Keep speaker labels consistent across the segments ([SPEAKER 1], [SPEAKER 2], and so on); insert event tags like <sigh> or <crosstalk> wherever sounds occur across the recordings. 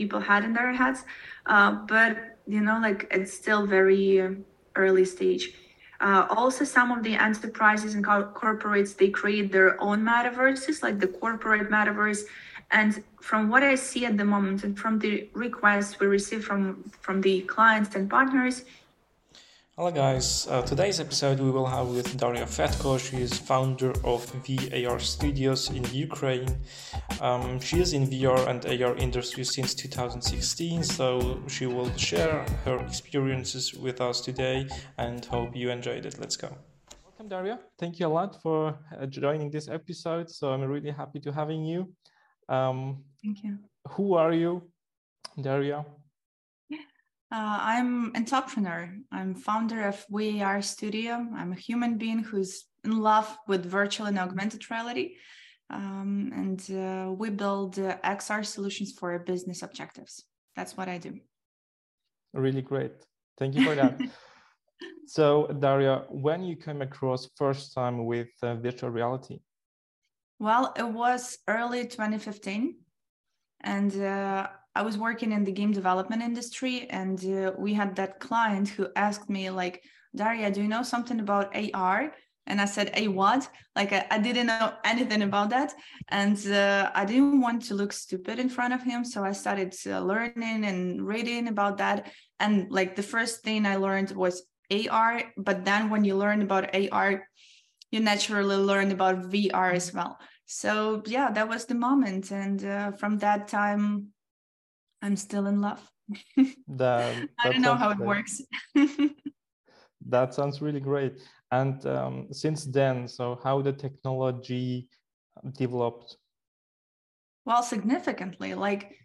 [SPEAKER 1] people had in their heads. Uh, but you know, like it's still very early stage. Uh, also, some of the enterprises and corporates they create their own metaverses, like the corporate metaverse. And from what I see at the moment, and from the requests we receive from from the clients and partners,
[SPEAKER 2] Hello guys, uh, today's episode we will have with Daria Fedko. She is founder of WeAR Studios in Ukraine. Um, she is in VR and AR industry since 2016, so she will share her experiences with us today and hope you enjoyed it. Let's go. Welcome Daria. Thank you a lot for uh, joining this episode. So I'm really happy to having you.
[SPEAKER 1] Um, Thank you.
[SPEAKER 2] Who are you, Daria?
[SPEAKER 1] Uh, I'm entrepreneur. I'm founder of WeAR Studio. I'm a human being who's in love with virtual and augmented reality. Um, and uh, we build uh, XR solutions for business objectives. That's what I do.
[SPEAKER 2] Really great. Thank you for that. <laughs> so, Daria, when you came across first time with uh, virtual reality?
[SPEAKER 1] Well, it was early 2015. And uh, I was working in the game development industry, and uh, we had that client who asked me, like, Daria, do you know something about AR? And I said, "A what?" Like I, I didn't know <laughs> anything about that, and uh, I didn't want to look stupid in front of him, so I started uh, learning and reading about that. And like the first thing I learned was AR, but then when you learn about AR, you naturally learn about VR as well. So yeah, that was the moment, and uh, from that time, I'm still in love. that, <laughs> I don't know how it works. <laughs>
[SPEAKER 2] that sounds really great. And um, since then, so how the technology developed?
[SPEAKER 1] Well, significantly. Like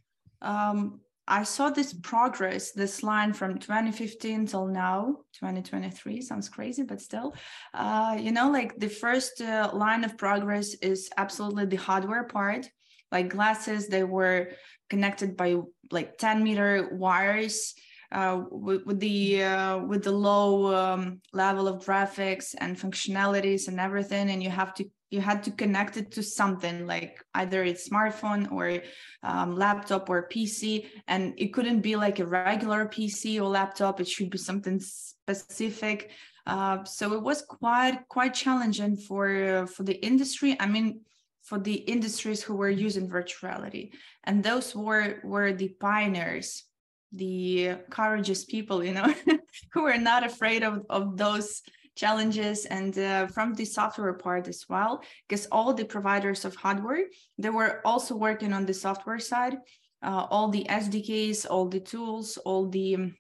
[SPEAKER 1] um, I saw this progress, this line from 2015 till now, 2023 sounds crazy, but still, uh, you know, like the first uh, line of progress is absolutely the hardware part. Like glasses, they were connected by like 10 meter wires uh, with, with, the uh, with the low um, level of graphics and functionalities and everything. And you have to you had to connect it to something like either a smartphone or um, laptop or pc and it couldn't be like a regular pc or laptop. It should be something specific. Uh, so it was quite quite challenging for for the industry. I mean for the industries who were using virtuality. And those were were the pioneers the courageous people you know <laughs> who were not afraid of, of those challenges. And uh, from the software part as well because all the providers of hardware they were also working on the software side uh, all the sdks all the tools all the um,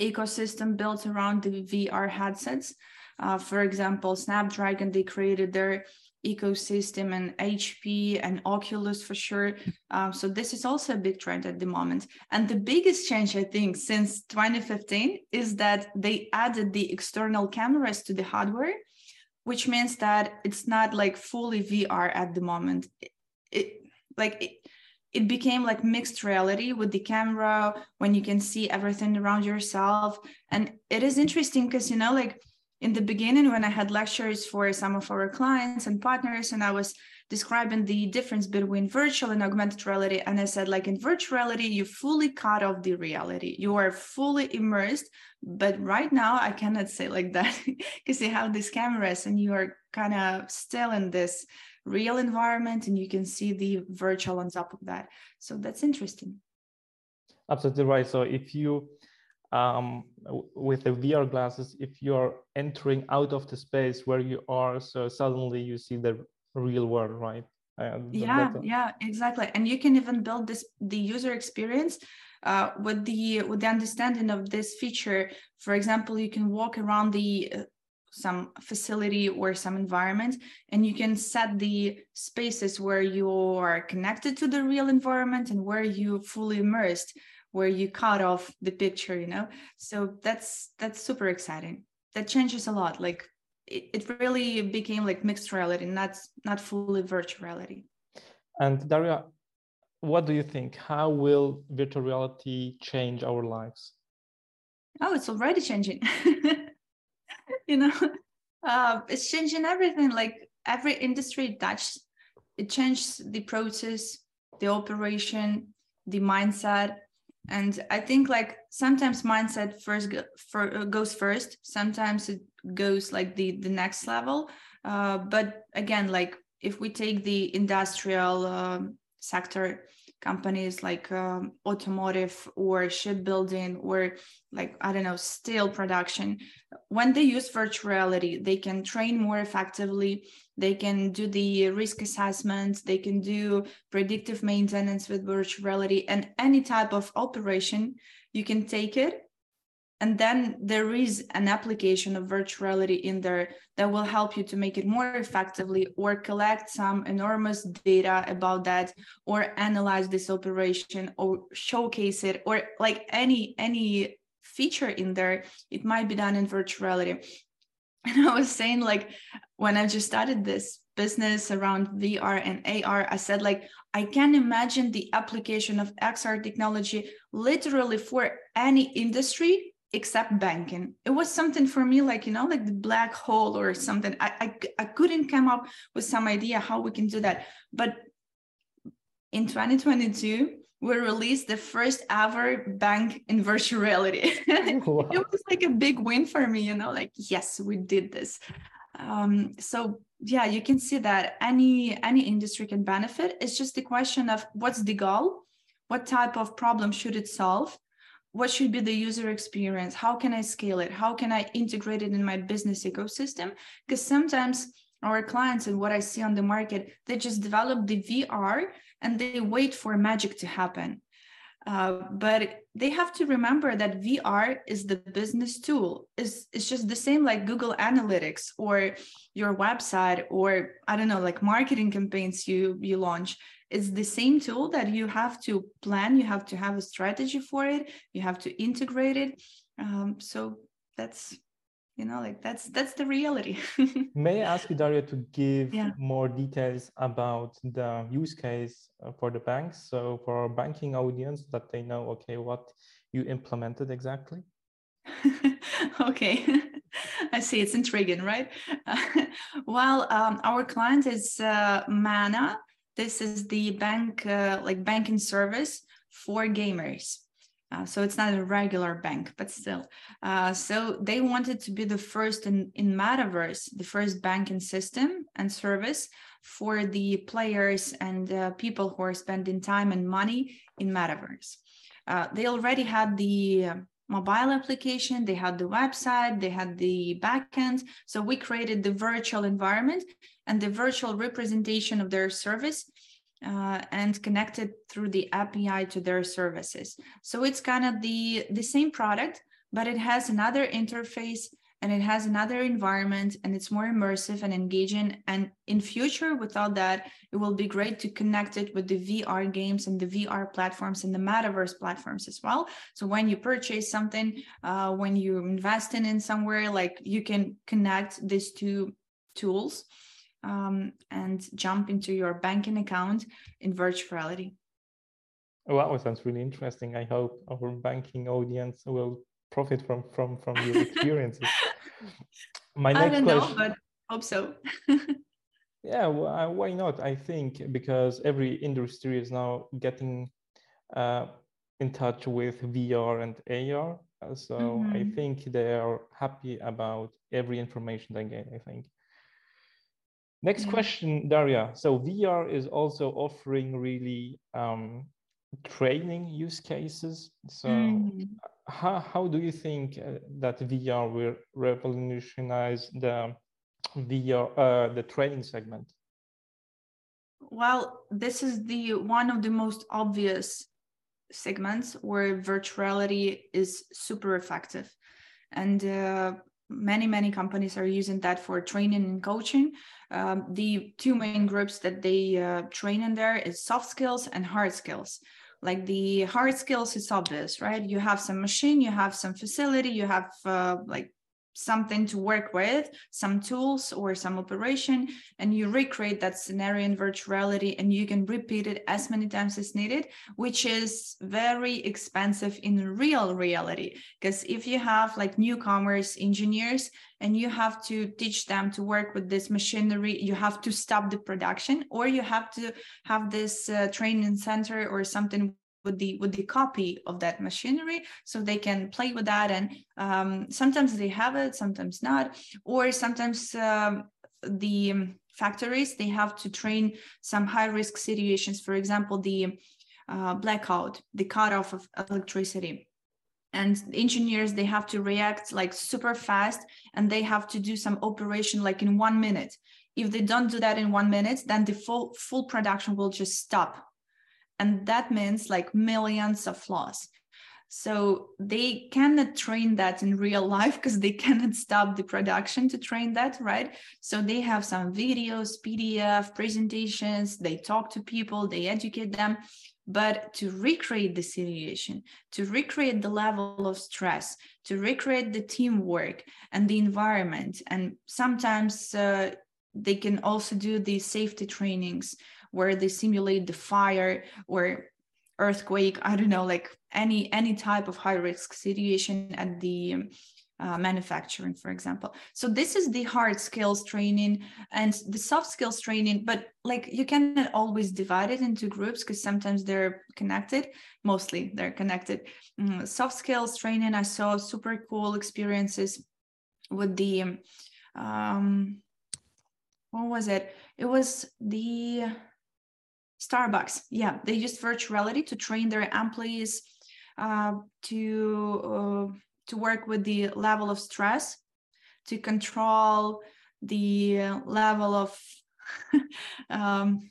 [SPEAKER 1] ecosystem built around the vr headsets. Uh, for example snapdragon they created their ecosystem and HP and Oculus for sure. <laughs> Um, so this is also a big trend at the moment. And the biggest change, I think, since 2015 is that they added the external cameras to the hardware, which means that it's not like fully VR at the moment. It, it like it, it became like mixed reality with the camera when you can see everything around yourself. And it is interesting because you know, like in the beginning when i had lectures for some of our clients and partners and i was describing the difference between virtual and augmented reality and i said like in virtual reality you fully cut off the reality. You are fully immersed but right now i cannot say like that <laughs> because you have these cameras and you are kind of still in this real environment and you can see the virtual on top of that. So that's interesting.
[SPEAKER 2] Absolutely right. So if you um, with the VR glasses, if you're entering out of the space where you are, so suddenly you see the real world, right?
[SPEAKER 1] Uh, yeah, yeah, exactly. And you can even build this the user experience uh, with the with the understanding of this feature. For example, you can walk around the uh, some facility or some environment and you can set the spaces where you are connected to the real environment and where you fully immersed where you cut off the picture you know? So that's that's super exciting. That changes a lot like it, it really became like mixed reality not not fully virtual reality.
[SPEAKER 2] And daria what do you think? How will virtual reality change our lives?
[SPEAKER 1] Oh it's already changing. <laughs> You know uh, it's changing everything. Like every industry touches it changes the process the operation the mindset and i think like sometimes mindset first go, for, goes first. Sometimes it goes like the the next level. Uh, but again like if we take the industrial um, sector companies like um, automotive or shipbuilding or like i don't know steel production when they use virtual reality they can train more effectively they can do the risk assessments they can do predictive maintenance with virtual reality and any type of operation you can take it. And then there is an application of virtual reality in there that will help you to make it more effectively or collect some enormous data about that or analyze this operation or showcase it or like any any feature in there it might be done in virtual reality <laughs> and i was saying like when i just started this business around vr and ar i said like i can imagine the application of xr technology literally for any industry except banking. It was something for me like you know like the black hole or something. I, I i couldn't come up with some idea how we can do that. But in 2022 we released the first ever bank in virtual reality. <laughs> Wow. it was like a big win for me you know like yes we did this. Um, so yeah you can see that any any industry can benefit. It's just the question of what's the goal? What type of problem should it solve? What should be the user experience? How can i scale it? How can i integrate it in my business ecosystem? Because sometimes our clients and what i see on the market they just develop the vr and they wait for magic to happen. Uh, but they have to remember that VR is the business tool. It's, it's just the same like Google Analytics or your website or I don't know, like marketing campaigns you you launch. It's the same tool that you have to plan you have to have a strategy for it you have to integrate it. Um, so that's you know like that's that's the reality. <laughs>
[SPEAKER 2] May i ask you daria to give yeah. more details about the use case uh, for the banks? So for our banking audience that they know okay what you implemented exactly? <laughs>
[SPEAKER 1] Okay. <laughs> I see it's intriguing right? Well um, our client is uh, mana. This is the bank uh, like banking service for gamers uh, so it's not a regular bank but still uh, so they wanted to be the first in, in metaverse the first banking system and service for the players and uh, people who are spending time and money in metaverse uh, they already had the mobile application, they had the website, they had the backend. So we created the virtual environment and the virtual representation of their service uh, and connected through the API to their services. So it's kind of the, the same product, but it has another interface and it has another environment and it's more immersive and engaging. And in future without that it will be great to connect it with the vr games and the vr platforms and the metaverse platforms as well. So when you purchase something uh, when you invest in in somewhere like you can connect these two tools um, and jump into your banking account in virtual reality
[SPEAKER 2] Wow, sounds really interesting. I hope our banking audience will profit from from from your <laughs> experiences.
[SPEAKER 1] My next I don't question. Know, but hope so. <laughs>
[SPEAKER 2] yeah, well, why not? I think because every industry is now getting uh, in touch with VR and AR. So mm-hmm. I think they are happy about every information they get. I think. Next question, Daria. So VR is also offering really um, training use cases. So mm-hmm how, how do you think uh, that VR will revolutionize the VR, uh, the training segment?
[SPEAKER 1] Well, this is the one of the most obvious segments where virtuality is super effective. And uh, many, many companies are using that for training and coaching. Um, the two main groups that they uh, train in there is soft skills and hard skills like the hard skills is obvious right you have some machine you have some facility you have uh, like something to work with some tools or some operation and you recreate that scenario in virtual reality and you can repeat it as many times as needed which is very expensive in real reality. Because if you have like newcomers engineers and you have to teach them to work with this machinery you have to stop the production or you have to have this uh, training center or something with the with the copy of that machinery so they can play with that and um, sometimes they have it sometimes not or sometimes um, the factories they have to train some high risk situations for example the uh, blackout the cut off of electricity. And engineers they have to react like super fast and they have to do some operation like in one minute. If they don't do that in one minute then the full full production will just stop and that means like millions of loss so they cannot train that in real life because they <laughs> cannot stop the production to train that right? So they have some videos pdf presentations. They talk to people. They educate them. But to recreate the situation, to recreate the level of stress, to recreate the teamwork and the environment. And sometimes uh, they can also do the safety trainings where they simulate the fire or earthquake i don't know like any any type of high risk situation at the uh, manufacturing, for example. So this is the hard skills training and the soft skills training, but like you cannot always divide it into groups because sometimes they're connected. Mostly they're connected. Mm, soft skills training, I saw super cool experiences with the, um, what was it? It was the Starbucks. Yeah, they use virtual reality to train their employees uh, to uh, to work with the level of stress, to control the level of <laughs> um,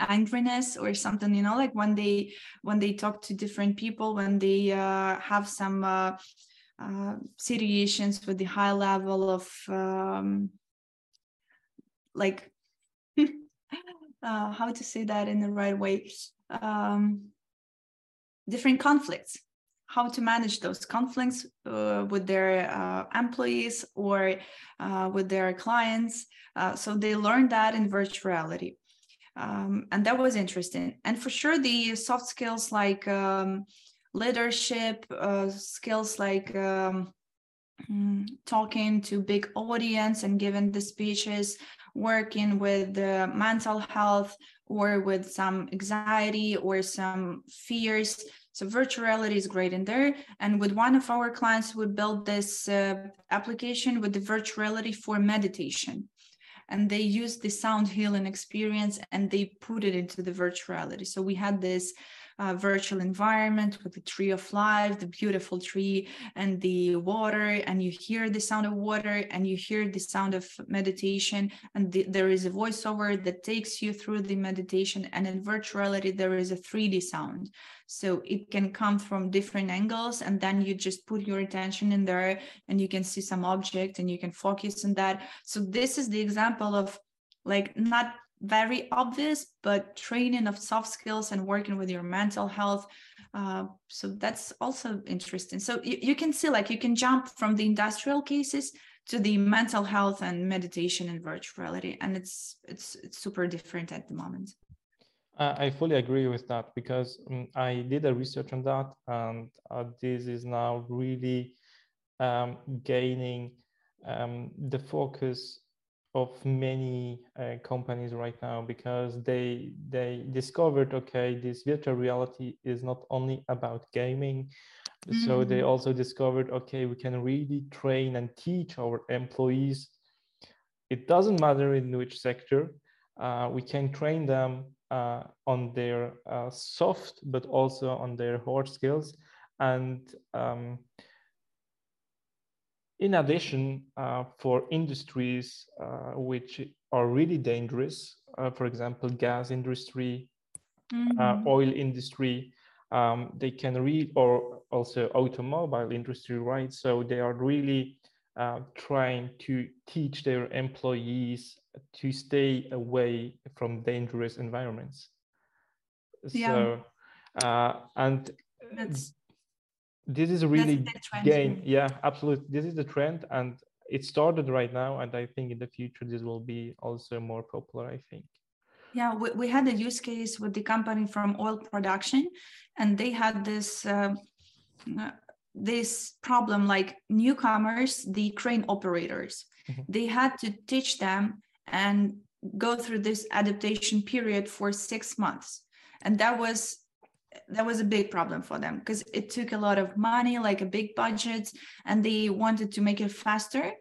[SPEAKER 1] angriness or something you know like when they when they talk to different people when they uh, have some uh, uh, situations with the high level of um, like <laughs> uh, how to say that in the right way um, different conflicts how to manage those conflicts uh, with their uh, employees or uh, with their clients. Uh, so they learned that in virtual reality. Um, and that was interesting. And for sure, the soft skills like um, leadership, uh, skills like um, mm, talking to big audience and giving the speeches, working with the mental health or with some anxiety or some fears so virtual reality is great in there. And with one of our clients, we built this uh, application with the virtual reality for meditation. And they used the sound healing experience and they put it into the virtual reality. So we had this uh, virtual environment with the tree of life, the beautiful tree, and the water, and you hear the sound of water, and you hear the sound of meditation, and the, there is a voiceover that takes you through the meditation. And in virtuality, there is a 3D sound, so it can come from different angles, and then you just put your attention in there, and you can see some object, and you can focus on that. So this is the example of like not very obvious, but training of soft skills and working with your mental health. Uh, so that's also interesting. So you, you can see like you can jump from the industrial cases to the mental health and meditation and virtual reality, and it's it's it's super different at the moment.
[SPEAKER 2] I fully agree with that because um, I did a research on that, and uh, this is now really um, gaining um, the focus of many uh, companies right now because they they discovered okay this virtual reality is not only about gaming. Mm-hmm. so they also discovered okay we can really train and teach our employees. It doesn't matter in which sector uh, we can train them uh, on their uh, soft but also on their hard skills. And um, in addition, uh, for industries uh, which are really dangerous, uh, for example, gas industry, mm-hmm. oil industry, um, they can read, or also automobile industry, right? So they are really uh, trying to teach their employees to stay away from dangerous environments. Yeah. So, uh, and That's this is really gain. yeah. Absolutely. This is the trend and it started right now and i think in the future this will be also more popular i think.
[SPEAKER 1] Yeah we, we had a use case with the company from oil production and they had this uh, this problem like newcomers the crane operators. Mm-hmm. they had to teach them and go through this adaptation period for six months and that was that was a big problem for them because it took a lot of money like a big budget and they wanted to make it faster.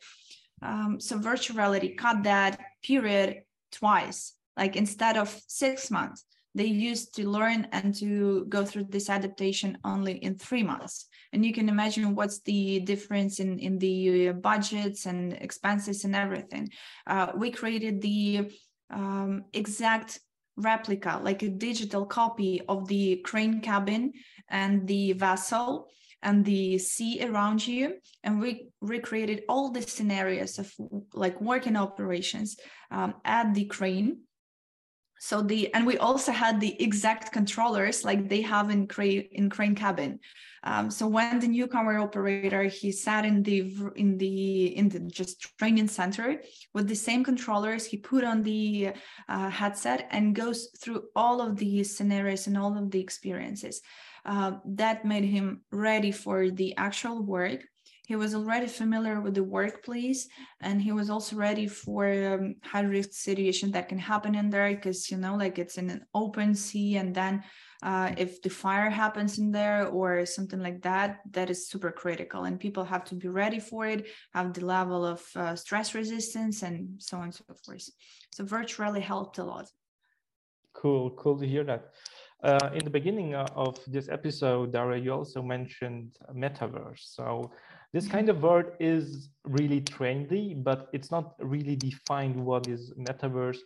[SPEAKER 1] Um, so virtual reality cut that period twice. Like instead of six months they used to learn and to go through this adaptation only in three months. And you can imagine what's the difference in in the uh, budgets and expenses and everything. Uh, we created the um, exact replica like a digital copy of the crane cabin and the vessel and the sea around you. And we recreated all the scenarios of like working operations um, at the crane. So the and we also had the exact controllers like they have in crane in crane cabin um, so when the newcomer operator he sat in the in the in the just training center with the same controllers, he put on the uh, headset and goes through all of the scenarios and all of the experiences. Uh, that made him ready for the actual work he was already familiar with the workplace and he was also ready for um, high risk situation that can happen in there because you know like it's in an open sea and then uh, if the fire happens in there or something like that that is super critical and people have to be ready for it have the level of uh, stress resistance and so on and so forth. So virtually really helped a lot.
[SPEAKER 2] Cool cool to hear that. Uh, in the beginning uh, of this episode, Daria, you also mentioned metaverse. So this kind of word is really trendy, but it's not really defined what is metaverse.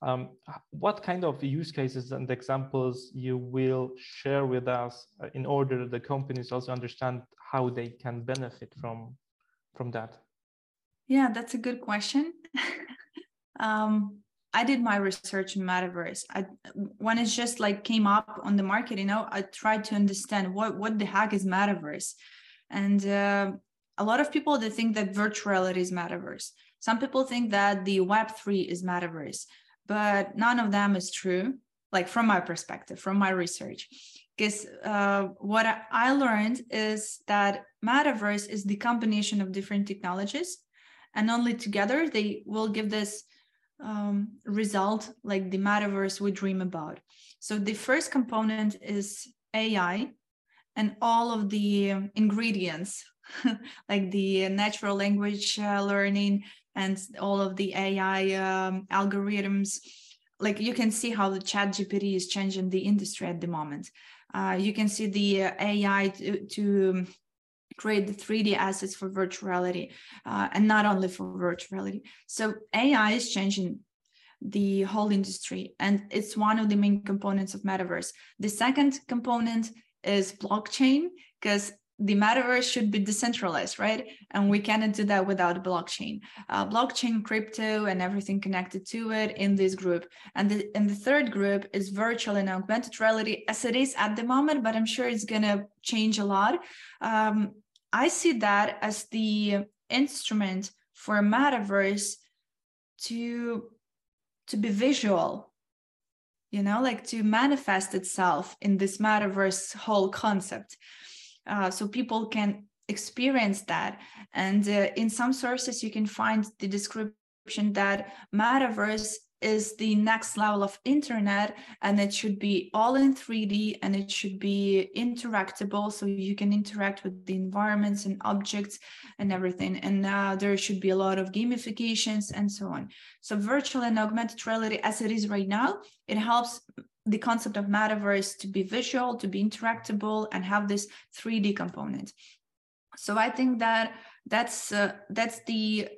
[SPEAKER 2] Um, what kind of use cases and examples you will share with us uh, in order the companies also understand how they can benefit from from that?
[SPEAKER 1] Yeah, that's a good question. <laughs> um, I did my research in metaverse. I, when it just like came up on the market, you know, I tried to understand what what the heck is metaverse, and uh, a lot of people they think that virtuality is metaverse. Some people think that the Web three is metaverse, but none of them is true. Like from my perspective, from my research, because uh, what I learned is that metaverse is the combination of different technologies, and only together they will give this um, result like the metaverse we dream about. So the first component is AI and all of the ingredients <laughs> like the natural language uh, learning and all of the AI um, algorithms. Like you can see how the chat GPT is changing the industry at the moment. Uh, you can see the uh, AI to, to, create the 3D assets for virtuality uh, and not only for virtuality. So AI is changing the whole industry and it's one of the main components of metaverse. The second component is blockchain because the metaverse should be decentralized, right? And we cannot do that without blockchain. Uh, blockchain, crypto, and everything connected to it in this group. And the, and the third group is virtual and augmented reality as it is at the moment, but I'm sure it's going to change a lot. Um, I see that as the instrument for a metaverse to, to be visual you know like to manifest itself in this metaverse whole concept uh, so people can experience that. And uh, in some sources you can find the description that metaverse is the next level of internet and it should be all in 3d and it should be interactable so you can interact with the environments and objects and everything. And uh, there should be a lot of gamifications and so on. So virtual and augmented reality as it is right now it helps the concept of metaverse to be visual, to be interactable, and have this 3D component. So I think that that's uh, that's the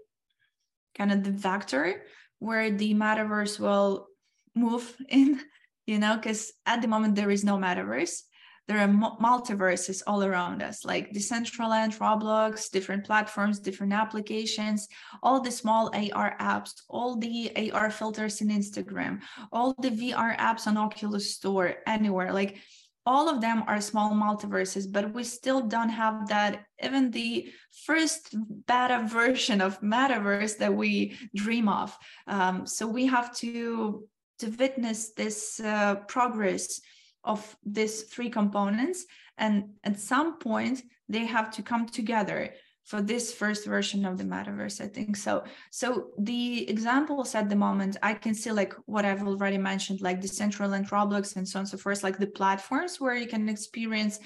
[SPEAKER 1] kind of the vector where the metaverse will move in, <laughs> you know, because at the moment there is no metaverse there are multiverses all around us, like Decentraland, Roblox, different platforms, different applications, all the small AR apps, all the AR filters in Instagram, all the VR apps on Oculus Store, anywhere. Like all of them are small multiverses, but we still don't have that, even the first beta version of metaverse that we dream of. Um, so we have to to witness this uh, progress of these three components and at some point they have to come together for this first version of the metaverse i think. So so the examples at the moment i can see like what i've already mentioned like decentraland roblox and so on and so forth like the platforms where you can experience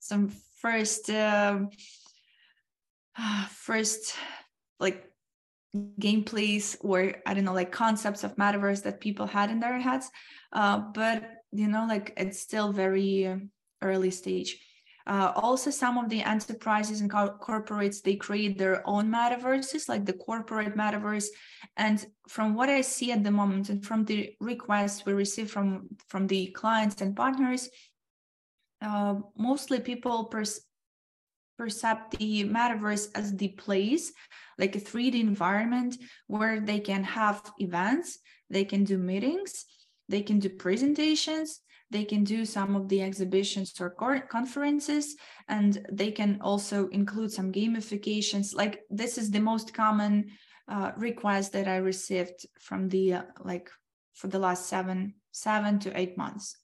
[SPEAKER 1] some first um, <sighs> first like gameplays or i don't know like concepts of metaverse that people had in their heads uh, but you know like it's still very early stage uh, also, some of the enterprises and co- corporates they create their own metaverses, like the corporate metaverse. And from what I see at the moment, and from the requests we receive from from the clients and partners, uh, mostly people pers- perceive the metaverse as the place, like a 3D environment where they can have events, they can do meetings, they can do presentations, they can do some of the exhibitions or conferences and they can also include some gamifications. Like this is the most common uh, request that i received from the uh, like for the last seven seven to eight months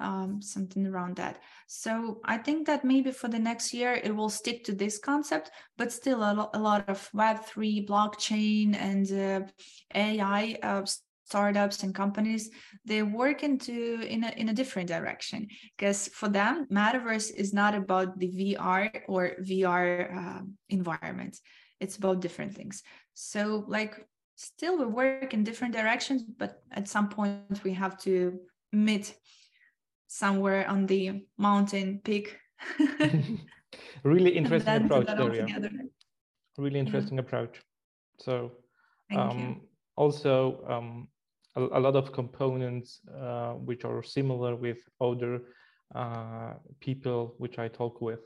[SPEAKER 1] um, something around that. So i think that maybe for the next year it will stick to this concept but still a, lo- a lot of web3 blockchain and uh, ai uh, startups and companies they work into in a, in a different direction. Because for them metaverse is not about the vr or vr uh, environment. It's about different things. So like still we work in different directions but at some point we have to meet somewhere on the mountain peak <laughs> <laughs>
[SPEAKER 2] really interesting approach there really interesting yeah. approach so um, also um, a, a lot of components uh, which are similar with other uh, people which I talk with.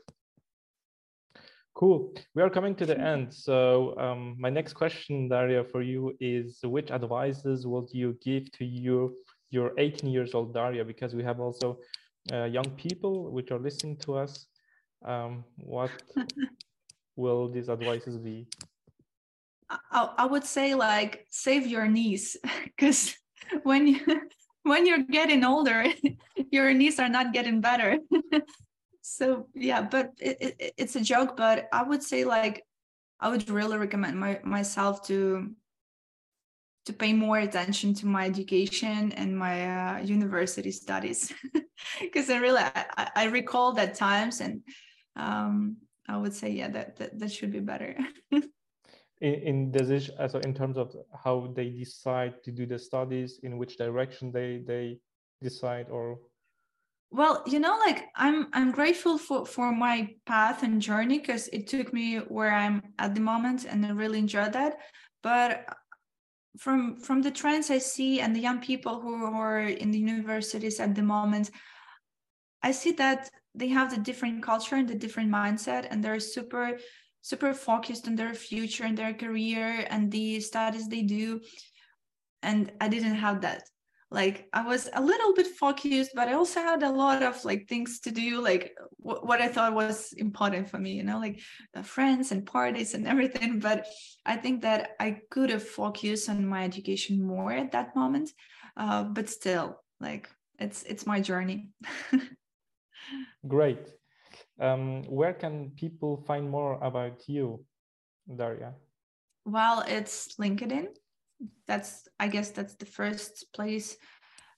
[SPEAKER 2] Cool. We are coming to the end. So um, my next question, Daria, for you is which advices would you give to you, your 18 years old Daria? Because we have also uh, young people which are listening to us. Um, what <laughs> will these advices be?
[SPEAKER 1] I, I would say like save your knees <laughs> because when you <laughs> when you're getting older your knees are not getting better so yeah but it, it, it's a joke but i would say like i would really recommend my, myself to to pay more attention to my education and my uh, university studies. <laughs> Because i really I, I, recall that times and um, i would say yeah that that, that should be better. <laughs>
[SPEAKER 2] In, in decision so in terms of how they decide to do the studies in which direction they they decide or?
[SPEAKER 1] Well you know like i'm i'm grateful for for my path and journey because it took me where i'm at the moment and i really enjoyed that. But from from the trends i see and the young people who are in the universities at the moment i see that they have the different culture and the different mindset and they're super super focused on their future and their career and the studies they do. And i didn't have that like i was a little bit focused but i also had a lot of like things to do like w- what i thought was important for me you know like friends and parties and everything but i think that i could have focused on my education more at that moment uh, but still like it's it's my journey <laughs>
[SPEAKER 2] great um, where can people find more about you, Daria?
[SPEAKER 1] Well, it's LinkedIn. That's, I guess, that's the first place.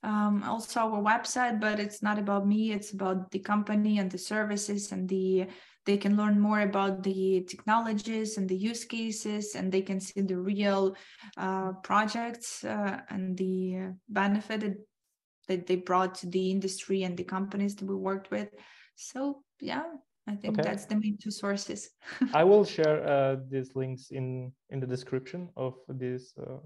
[SPEAKER 1] Um, also our website, but it's not about me. It's about the company and the services and the. They can learn more about the technologies and the use cases, and they can see the real uh, projects uh, and the benefit that they brought to the industry and the companies that we worked with. So yeah i think okay. that's the main two sources.
[SPEAKER 2] I <laughs> will share uh, these links in in the description of this uh,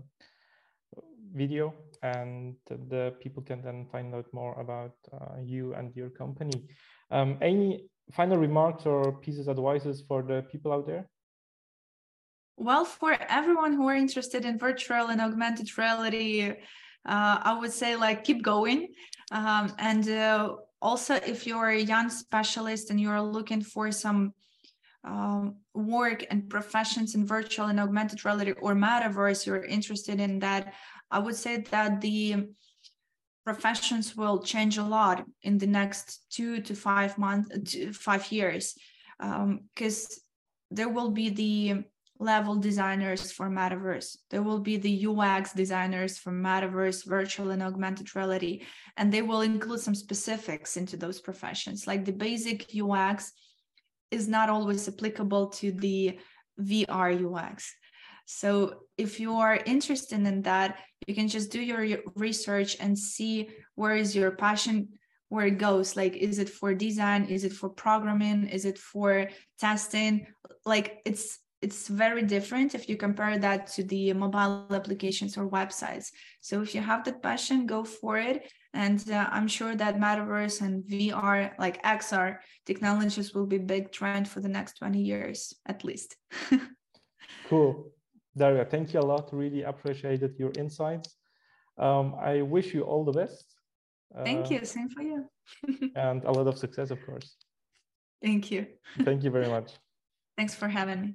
[SPEAKER 2] video and the people can then find out more about uh, you and your company. Um, any final remarks or pieces of advices for the people out there?
[SPEAKER 1] Well for everyone who are interested in virtual and augmented reality uh, i would say like keep going. Um, and uh, also if you're a young specialist and you're looking for some um, work and professions in virtual and augmented reality or metaverse you're interested in that i would say that the professions will change a lot in the next two to five months five years. Because um, there will be the level designers for metaverse. There will be the ux designers for metaverse virtual and augmented reality and they will include some specifics into those professions. Like the basic ux is not always applicable to the vr ux so if you are interested in that you can just do your research and see where is your passion where it goes. Like is it for design? Is it for programming? Is it for testing? Like it's it's very different if you compare that to the mobile applications or websites. So if you have that passion go for it. And uh, i'm sure that metaverse and vr like xr technologies will be big trend for the next 20 years at least. <laughs>
[SPEAKER 2] Cool. Daria thank you a lot. Really appreciated your insights. Um, i wish you all the best.
[SPEAKER 1] Thank uh, you same for you. <laughs>
[SPEAKER 2] and a lot of success of course.
[SPEAKER 1] Thank you.
[SPEAKER 2] Thank you very much.
[SPEAKER 1] Thanks for having me